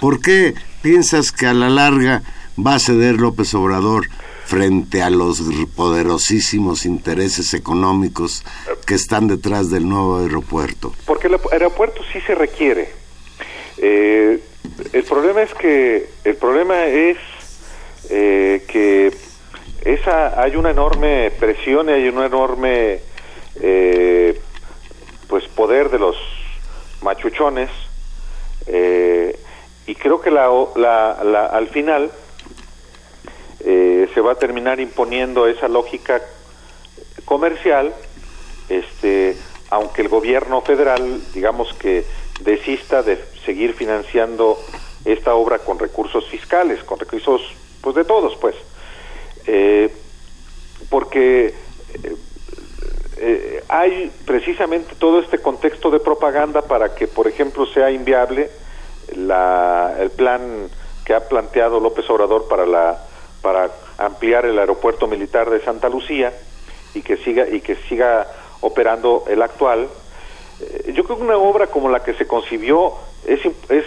[SPEAKER 2] ¿Por qué piensas que a la larga va a ceder López Obrador frente a los poderosísimos intereses económicos que están detrás del nuevo aeropuerto?
[SPEAKER 4] Porque el aeropuerto sí se requiere. Eh, el problema es que el problema es eh, que esa hay una enorme presión y hay una enorme eh, pues poder de los machuchones eh, y creo que la, la, al final eh, se va a terminar imponiendo esa lógica comercial este aunque el gobierno federal digamos que desista de seguir financiando esta obra con recursos fiscales con recursos pues de todos pues eh, porque eh, hay precisamente todo este contexto de propaganda para que, por ejemplo, sea inviable la, el plan que ha planteado López Obrador para la para ampliar el aeropuerto militar de Santa Lucía y que siga y que siga operando el actual. Eh, yo creo que una obra como la que se concibió es, es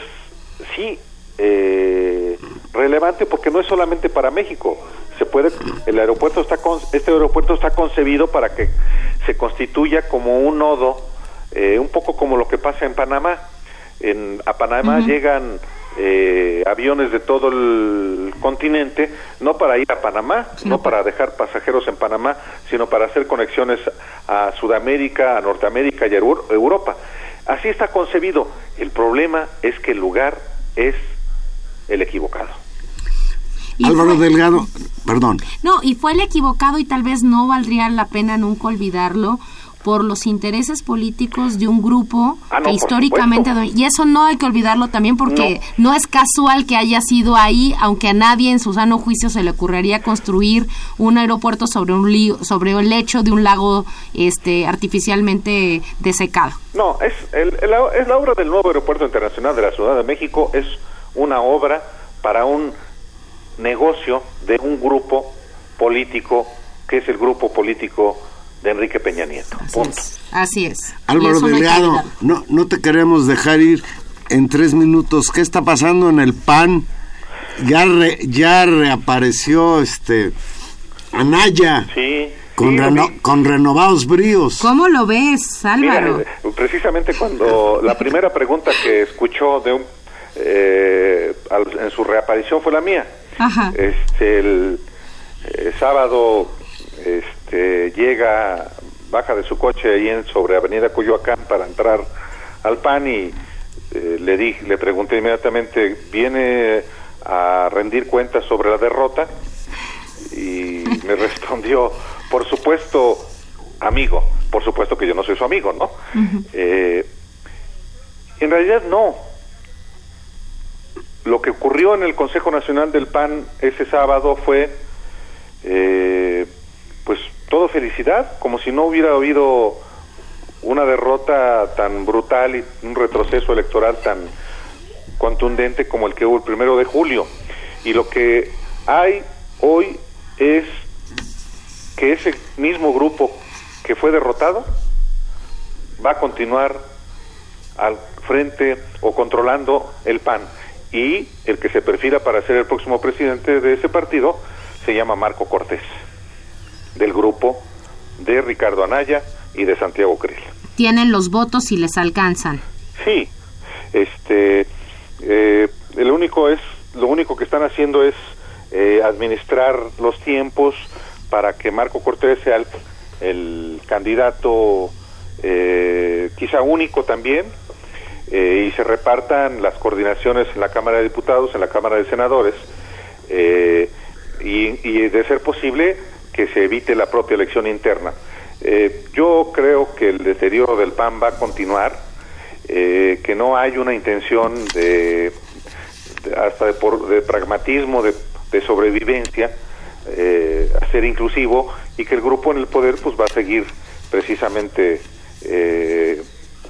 [SPEAKER 4] sí eh, relevante porque no es solamente para México. Se puede, el aeropuerto está este aeropuerto está concebido para que se constituya como un nodo, eh, un poco como lo que pasa en Panamá. En, a Panamá llegan eh, aviones de todo el continente, no para ir a Panamá, no para dejar pasajeros en Panamá, sino para hacer conexiones a Sudamérica, a Norteamérica y a Europa. Así está concebido. El problema es que el lugar es el equivocado.
[SPEAKER 2] Álvaro Delgado, perdón.
[SPEAKER 1] No, y fue el equivocado y tal vez no valdría la pena nunca olvidarlo por los intereses políticos de un grupo
[SPEAKER 4] ah,
[SPEAKER 1] que históricamente y eso no hay que olvidarlo también porque no. es casual que haya sido ahí aunque a nadie en su sano juicio se le ocurriría construir un aeropuerto sobre un sobre el lecho de un lago este artificialmente desecado
[SPEAKER 4] no es es la obra del nuevo aeropuerto internacional de la Ciudad de México es una obra para un negocio de un grupo político que es el grupo político de Enrique Peña Nieto. Punto.
[SPEAKER 1] Así es.
[SPEAKER 2] Álvaro Delgado, no, no te queremos dejar ir en tres minutos. ¿Qué está pasando en el PAN? Ya, ya reapareció este Anaya.
[SPEAKER 4] Sí.
[SPEAKER 2] Con, con, renovados bríos.
[SPEAKER 1] ¿Cómo lo ves, Álvaro?
[SPEAKER 4] precisamente cuando la primera pregunta que escuchó de un, eh, en su reaparición fue la mía. Este, el, eh, sábado este, llega, baja de su coche ahí en, sobre Avenida Coyoacán para entrar al PAN y eh, le, di, le pregunté inmediatamente, ¿viene a rendir cuentas sobre la derrota? Y me respondió, por supuesto, amigo, por supuesto que yo no soy su amigo, ¿no? Eh, en realidad no, lo que ocurrió en el Consejo Nacional del PAN ese sábado fue, eh, pues, todo felicidad, como si no hubiera habido una derrota tan brutal y un retroceso electoral tan contundente como el que hubo el primero de julio. Y lo que hay hoy es que ese mismo grupo que fue derrotado va a continuar al frente o controlando el PAN y el que se perfila para ser el próximo presidente de ese partido se llama Marco Cortés, del grupo de Ricardo Anaya y de Santiago Krill.
[SPEAKER 1] Tienen los votos y les alcanzan.
[SPEAKER 4] Sí, este, eh, el único es, lo único que están haciendo es eh, administrar los tiempos para que Marco Cortés sea el, candidato eh, quizá único también, y se repartan las coordinaciones en la Cámara de Diputados, en la Cámara de Senadores, y, y, de ser posible que se evite la propia elección interna. yo creo que el deterioro del PAN va a continuar, que no hay una intención de, hasta de, por, de pragmatismo, de, de sobrevivencia, eh, a ser inclusivo y que el grupo en el poder pues va a seguir precisamente eh,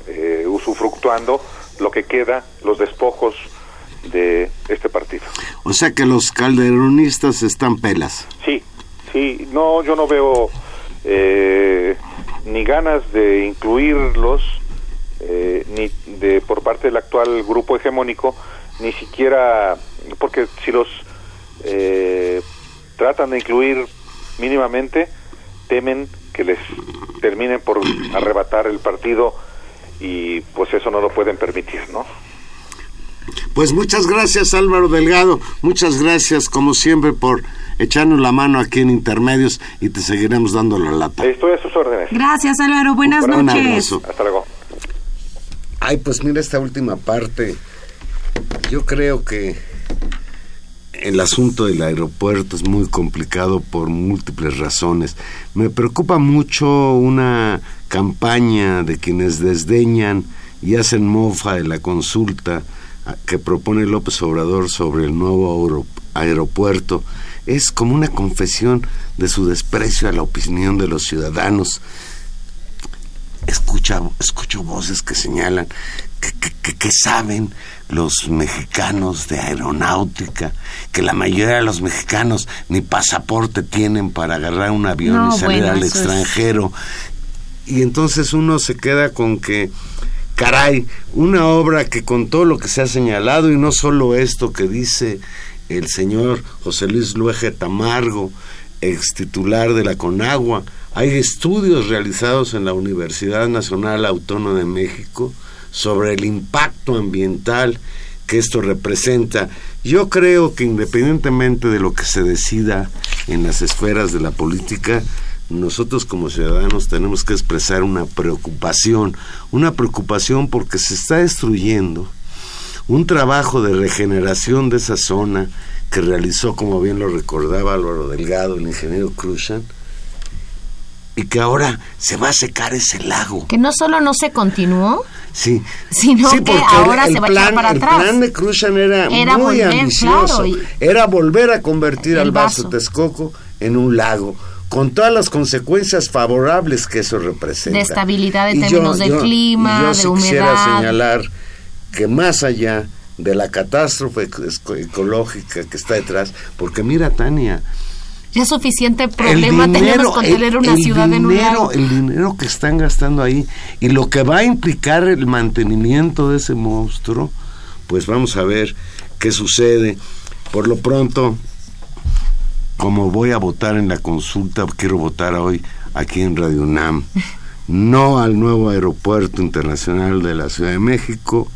[SPEAKER 4] eh, usufructuando lo que queda, los despojos de este partido.
[SPEAKER 2] O sea que los calderonistas están pelas.
[SPEAKER 4] Sí, sí, no, yo no veo eh, ni ganas de incluirlos ni de por parte del actual grupo hegemónico, ni siquiera porque si los eh, tratan de incluir mínimamente, temen que les terminen por arrebatar el partido y pues eso no lo pueden permitir, ¿no?
[SPEAKER 2] Pues muchas gracias Álvaro Delgado, muchas gracias como siempre por echarnos la mano aquí en Intermedios y te seguiremos dando la lata.
[SPEAKER 4] Estoy a sus órdenes.
[SPEAKER 5] Gracias Álvaro, buenas noches.
[SPEAKER 4] Hasta luego.
[SPEAKER 2] Ay, pues mira esta última parte. Yo creo que el asunto del aeropuerto es muy complicado por múltiples razones. Me preocupa mucho una campaña de quienes desdeñan y hacen mofa de la consulta que propone López Obrador sobre el nuevo aeropuerto. Es como una confesión de su desprecio a la opinión de los ciudadanos. Escucha, escucho voces que señalan que saben los mexicanos de aeronáutica, que la mayoría de los mexicanos ni pasaporte tienen para agarrar un avión y salir al extranjero. Y entonces uno se queda con que, caray, una obra que con todo lo que se ha señalado, y no solo esto que dice el señor José Luis Luege Tamargo, ex titular de la Conagua, hay estudios realizados en la Universidad Nacional Autónoma de México, sobre el impacto ambiental que esto representa. Yo creo que independientemente de lo que se decida en las esferas de la política, nosotros como ciudadanos tenemos que expresar una preocupación, una preocupación porque se está destruyendo un trabajo de regeneración de esa zona que realizó, como bien lo recordaba Álvaro Delgado, el ingeniero Cruzan, y que ahora se va a secar ese lago.
[SPEAKER 1] Que no solo no se continuó,
[SPEAKER 2] sí,
[SPEAKER 1] sino que ahora se va a echar para atrás.
[SPEAKER 2] El plan de Cruzan era, muy ambicioso, era volver a convertir al vaso Texcoco en un lago con todas las consecuencias favorables que eso representa.
[SPEAKER 1] De estabilidad en términos de clima, yo de sí quisiera
[SPEAKER 2] señalar que más allá de la catástrofe ecológica que está detrás, porque mira Tania,
[SPEAKER 1] ya suficiente problema tenemos con tener una ciudad en un.
[SPEAKER 2] El dinero que están gastando ahí y lo que va a implicar el mantenimiento de ese monstruo, pues vamos a ver qué sucede. Por lo pronto, como voy a votar en la consulta, quiero votar hoy aquí en Radio UNAM. No al nuevo aeropuerto internacional de la Ciudad de México,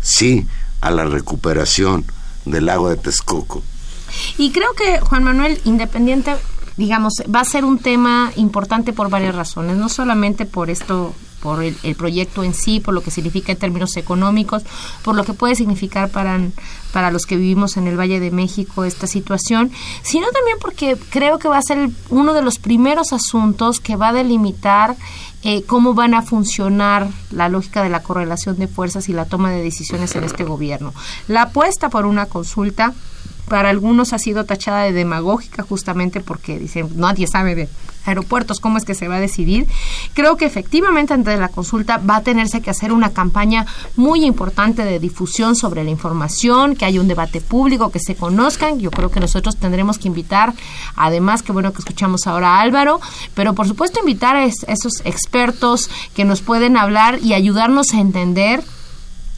[SPEAKER 2] sí a la recuperación del lago de Texcoco.
[SPEAKER 1] Y creo que Juan Manuel, independiente, digamos, va a ser un tema importante por varias razones, no solamente por esto por el, proyecto en sí, por lo que significa en términos económicos, por lo que puede significar para, para los que vivimos en el Valle de México esta situación, sino también porque creo que va a ser uno de los primeros asuntos que va a delimitar eh, cómo van a funcionar la lógica de la correlación de fuerzas y la toma de decisiones en este gobierno. La apuesta por una consulta para algunos ha sido tachada de demagógica justamente porque dicen nadie sabe de aeropuertos cómo es que se va a decidir. Creo que efectivamente antes de la consulta va a tenerse que hacer una campaña muy importante de difusión sobre la información, que haya un debate público, que se conozcan. Yo creo que nosotros tendremos que invitar, además que bueno que escuchamos ahora a Álvaro, pero por supuesto invitar a esos expertos que nos pueden hablar y ayudarnos a entender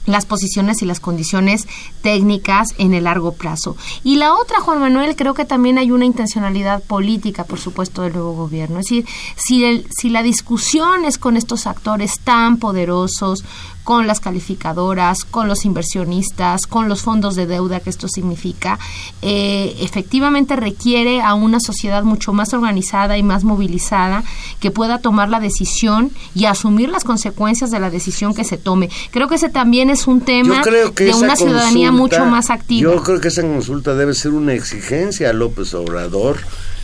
[SPEAKER 1] las posiciones y las condiciones técnicas en el largo plazo. Y la otra, Juan Manuel, creo que también hay una intencionalidad política, por supuesto, del nuevo gobierno. Es decir, si, el, si la discusión es con estos actores tan poderosos, con las calificadoras, con los inversionistas, con los fondos de deuda que esto significa, eh, efectivamente requiere a una sociedad mucho más organizada y más movilizada que pueda tomar la decisión y asumir las consecuencias de la decisión que se tome. Creo que ese también es un tema de una ciudadanía mucho más activa.
[SPEAKER 2] Yo creo que esa consulta debe ser una exigencia a López Obrador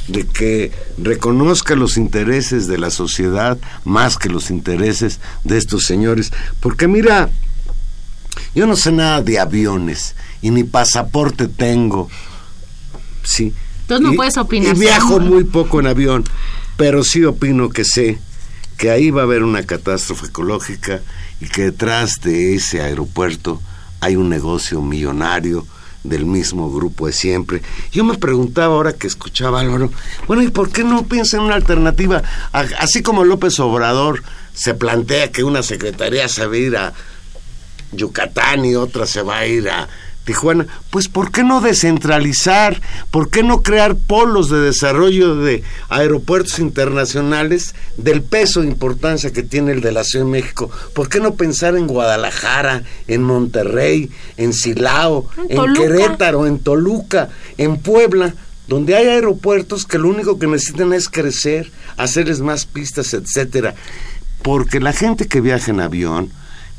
[SPEAKER 2] de que reconozca los intereses de la sociedad más que los intereses de estos señores. Porque mira, yo no sé nada de aviones y ni pasaporte tengo. Sí.
[SPEAKER 1] Entonces no puedes opinar.
[SPEAKER 2] Y viajo muy poco en avión, pero sí opino que sé que ahí va a haber una catástrofe ecológica y que detrás de ese aeropuerto hay un negocio millonario del mismo grupo de siempre. Yo me preguntaba ahora que escuchaba Álvaro, bueno, ¿y por qué no piensa en una alternativa? Así como López Obrador se plantea que una secretaría se va a ir a Yucatán y otra se va a ir a Tijuana, pues ¿por qué no descentralizar? ¿Por qué no crear polos de desarrollo de aeropuertos internacionales del peso e importancia que tiene el de la Ciudad de México? ¿Por qué no pensar en Guadalajara, en Monterrey, en Silao, en, Querétaro, en Toluca, en Puebla? donde hay aeropuertos que lo único que necesitan es crecer, hacerles más pistas, etcétera. Porque la gente que viaja en avión,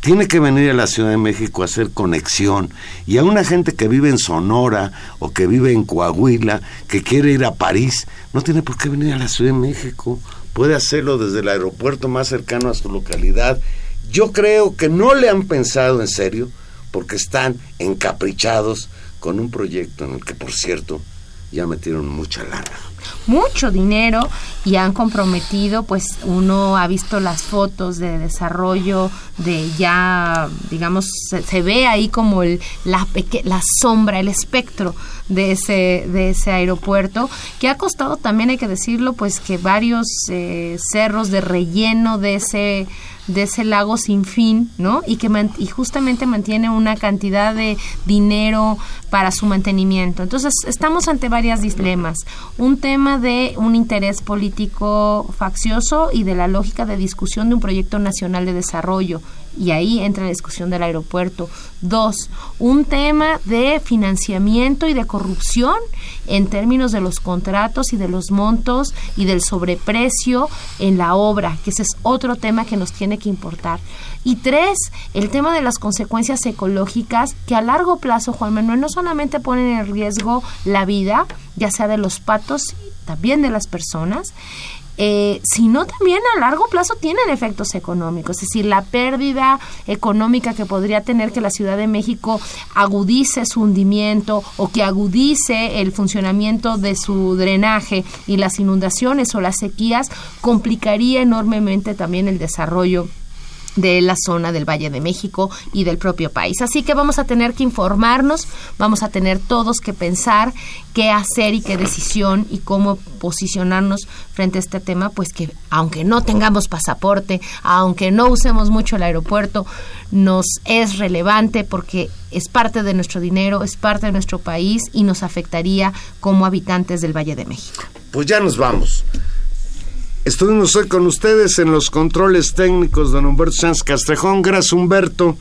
[SPEAKER 2] tiene que venir a la Ciudad de México a hacer conexión. Y a una gente que vive en Sonora o que vive en Coahuila, que quiere ir a París, no tiene por qué venir a la Ciudad de México. Puede hacerlo desde el aeropuerto más cercano a su localidad. Yo creo que no le han pensado en serio porque están encaprichados con un proyecto en el que, por cierto, ya metieron mucha lana.
[SPEAKER 1] Mucho dinero y han comprometido, pues uno ha visto las fotos de desarrollo de ya, digamos, se, ve ahí como el, la, la sombra, el espectro de ese, de ese aeropuerto, que ha costado también, hay que decirlo, pues que varios eh, cerros de relleno de ese de ese lago sin fin, ¿no? Y que y justamente mantiene una cantidad de dinero para su mantenimiento. Entonces, estamos ante varias dilemas. Un tema de un interés político faccioso y de la lógica de discusión de un proyecto nacional de desarrollo y ahí entra la discusión del aeropuerto. Dos, un tema de financiamiento y de corrupción en términos de los contratos y de los montos y del sobreprecio en la obra, que ese es otro tema que nos tiene que importar. Y tres, el tema de las consecuencias ecológicas que a largo plazo, Juan Manuel, no solamente ponen en riesgo la vida, ya sea de los patos, también de las personas, eh, sino también a largo plazo tienen efectos económicos. Es decir, la pérdida económica que podría tener que la Ciudad de México agudice su hundimiento o que agudice el funcionamiento de su drenaje y las inundaciones o las sequías complicaría enormemente también el desarrollo de la zona del Valle de México y del propio país. Así que vamos a tener que informarnos, vamos a tener todos que pensar qué hacer y qué decisión y cómo posicionarnos frente a este tema, pues que aunque no tengamos pasaporte, aunque no usemos mucho el aeropuerto, nos es relevante porque es parte de nuestro dinero, es parte de nuestro país y nos afectaría como habitantes del Valle de México.
[SPEAKER 2] Pues ya nos vamos. Estuvimos hoy con ustedes en los controles técnicos, don Humberto Sanz Castrejón. Gracias, Humberto.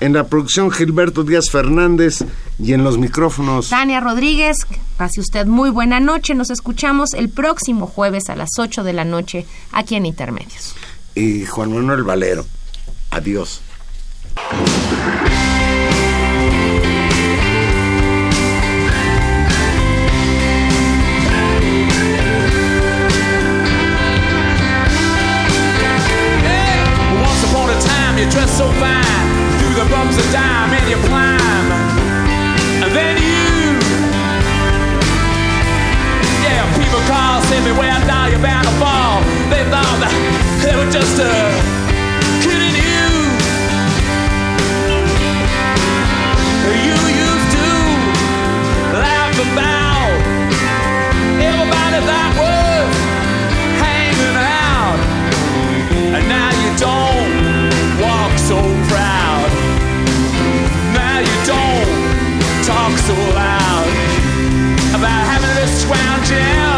[SPEAKER 2] En la producción, Gilberto Díaz Fernández. Y en los micrófonos.
[SPEAKER 1] Tania Rodríguez. Pase usted muy buena noche. Nos escuchamos el próximo jueves a las 8 de la noche aquí en Intermedios.
[SPEAKER 2] Y Juan Manuel Valero. Adiós.
[SPEAKER 3] drops a dime and you climb. And then you, yeah, people call, say me where I die, you're bound to fall. They thought that they were just a kidding you. You used to laugh about everybody that so loud about having this scrounging.